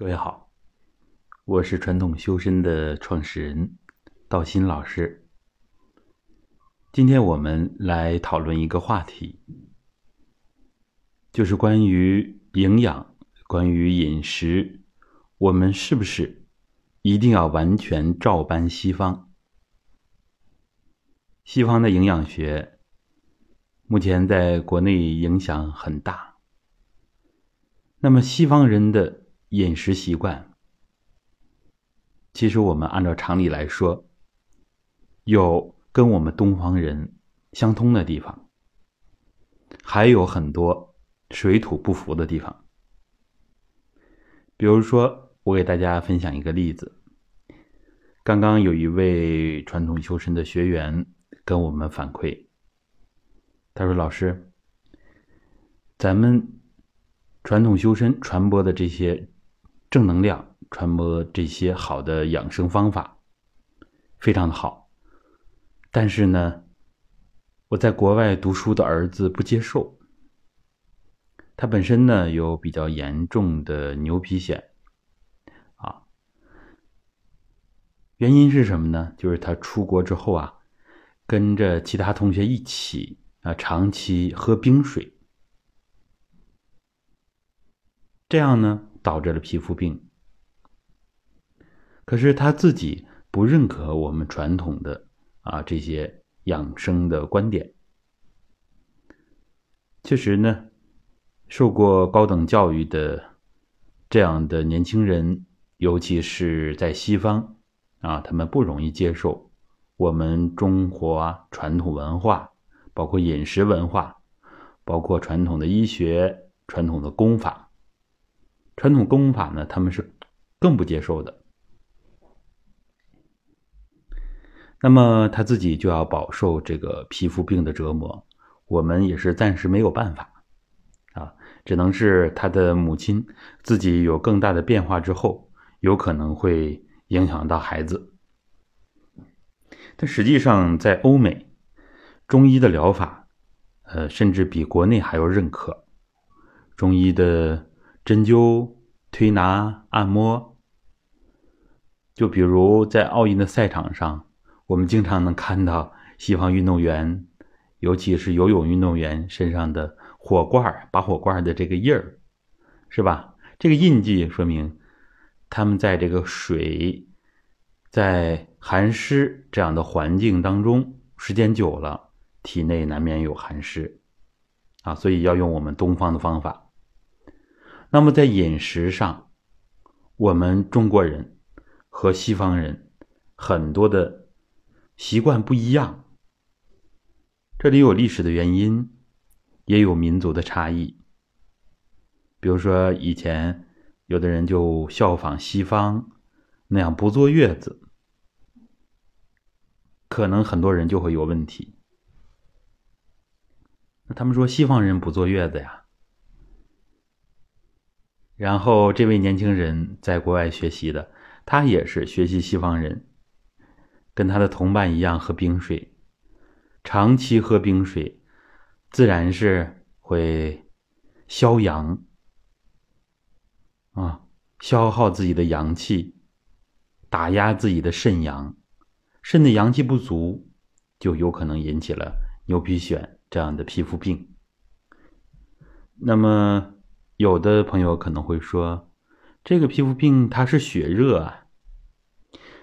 各位好，我是传统修身的创始人道心老师。今天我们来讨论一个话题，就是关于营养、关于饮食，我们是不是一定要完全照搬西方？西方的营养学目前在国内影响很大，那么西方人的。饮食习惯，其实我们按照常理来说，有跟我们东方人相通的地方，还有很多水土不服的地方。比如说，我给大家分享一个例子。刚刚有一位传统修身的学员跟我们反馈，他说：“老师，咱们传统修身传播的这些。”正能量传播这些好的养生方法，非常的好。但是呢，我在国外读书的儿子不接受。他本身呢有比较严重的牛皮癣，啊，原因是什么呢？就是他出国之后啊，跟着其他同学一起啊，长期喝冰水，这样呢。导致了皮肤病，可是他自己不认可我们传统的啊这些养生的观点。确实呢，受过高等教育的这样的年轻人，尤其是在西方啊，他们不容易接受我们中国传统文化，包括饮食文化，包括传统的医学、传统的功法。传统功法呢，他们是更不接受的。那么他自己就要饱受这个皮肤病的折磨，我们也是暂时没有办法啊，只能是他的母亲自己有更大的变化之后，有可能会影响到孩子。但实际上，在欧美，中医的疗法，呃，甚至比国内还要认可中医的。针灸、推拿、按摩，就比如在奥运的赛场上，我们经常能看到西方运动员，尤其是游泳运动员身上的火罐拔火罐的这个印儿，是吧？这个印记说明他们在这个水在寒湿这样的环境当中时间久了，体内难免有寒湿啊，所以要用我们东方的方法。那么在饮食上，我们中国人和西方人很多的习惯不一样。这里有历史的原因，也有民族的差异。比如说，以前有的人就效仿西方那样不坐月子，可能很多人就会有问题。那他们说西方人不坐月子呀？然后，这位年轻人在国外学习的，他也是学习西方人，跟他的同伴一样喝冰水，长期喝冰水，自然是会消阳啊，消耗自己的阳气，打压自己的肾阳，肾的阳气不足，就有可能引起了牛皮癣这样的皮肤病。那么。有的朋友可能会说，这个皮肤病它是血热啊。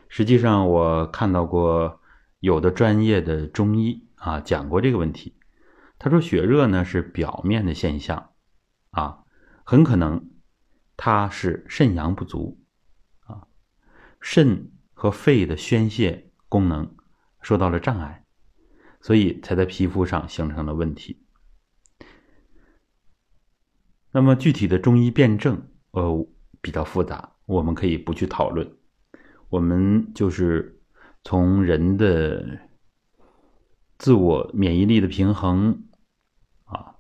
实际上，我看到过有的专业的中医啊讲过这个问题。他说，血热呢是表面的现象，啊，很可能它是肾阳不足啊，肾和肺的宣泄功能受到了障碍，所以才在皮肤上形成了问题。那么具体的中医辨证，呃，比较复杂，我们可以不去讨论。我们就是从人的自我免疫力的平衡啊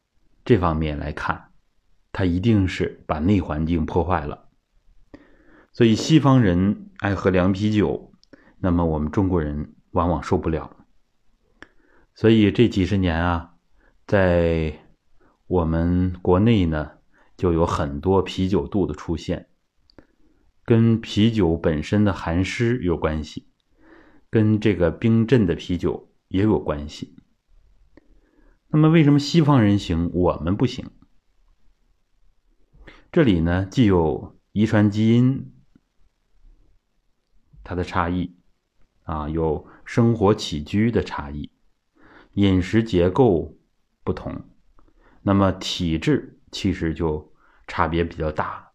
这方面来看，它一定是把内环境破坏了。所以西方人爱喝凉啤酒，那么我们中国人往往受不了。所以这几十年啊，在我们国内呢。就有很多啤酒肚的出现，跟啤酒本身的寒湿有关系，跟这个冰镇的啤酒也有关系。那么，为什么西方人行，我们不行？这里呢，既有遗传基因它的差异，啊，有生活起居的差异，饮食结构不同，那么体质其实就差别比较大。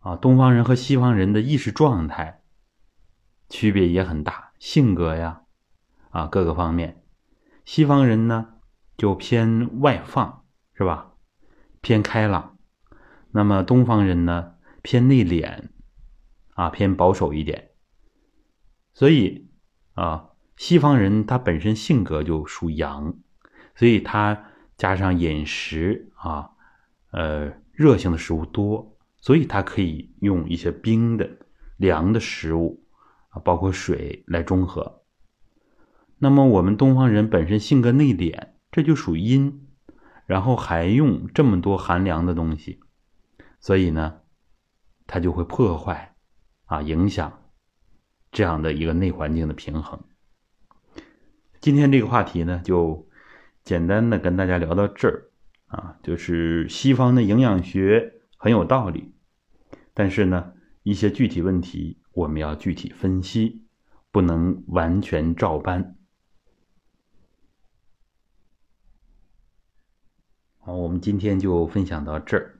啊，东方人和西方人的意识状态区别也很大，性格呀，啊，各个方面。西方人呢，就偏外放，是吧？偏开朗。那么东方人呢，偏内敛，啊，偏保守一点。所以啊，西方人他本身性格就属阳，所以他加上饮食啊，呃，热性的食物多，所以他可以用一些冰的、凉的食物啊，包括水来中和。那么我们东方人本身性格内敛，这就属阴，然后还用这么多寒凉的东西，所以呢，它就会破坏，啊，影响这样的一个内环境的平衡。今天这个话题呢，就简单的跟大家聊到这儿，啊，就是西方的营养学很有道理，但是呢，一些具体问题我们要具体分析，不能完全照搬。好，我们今天就分享到这儿。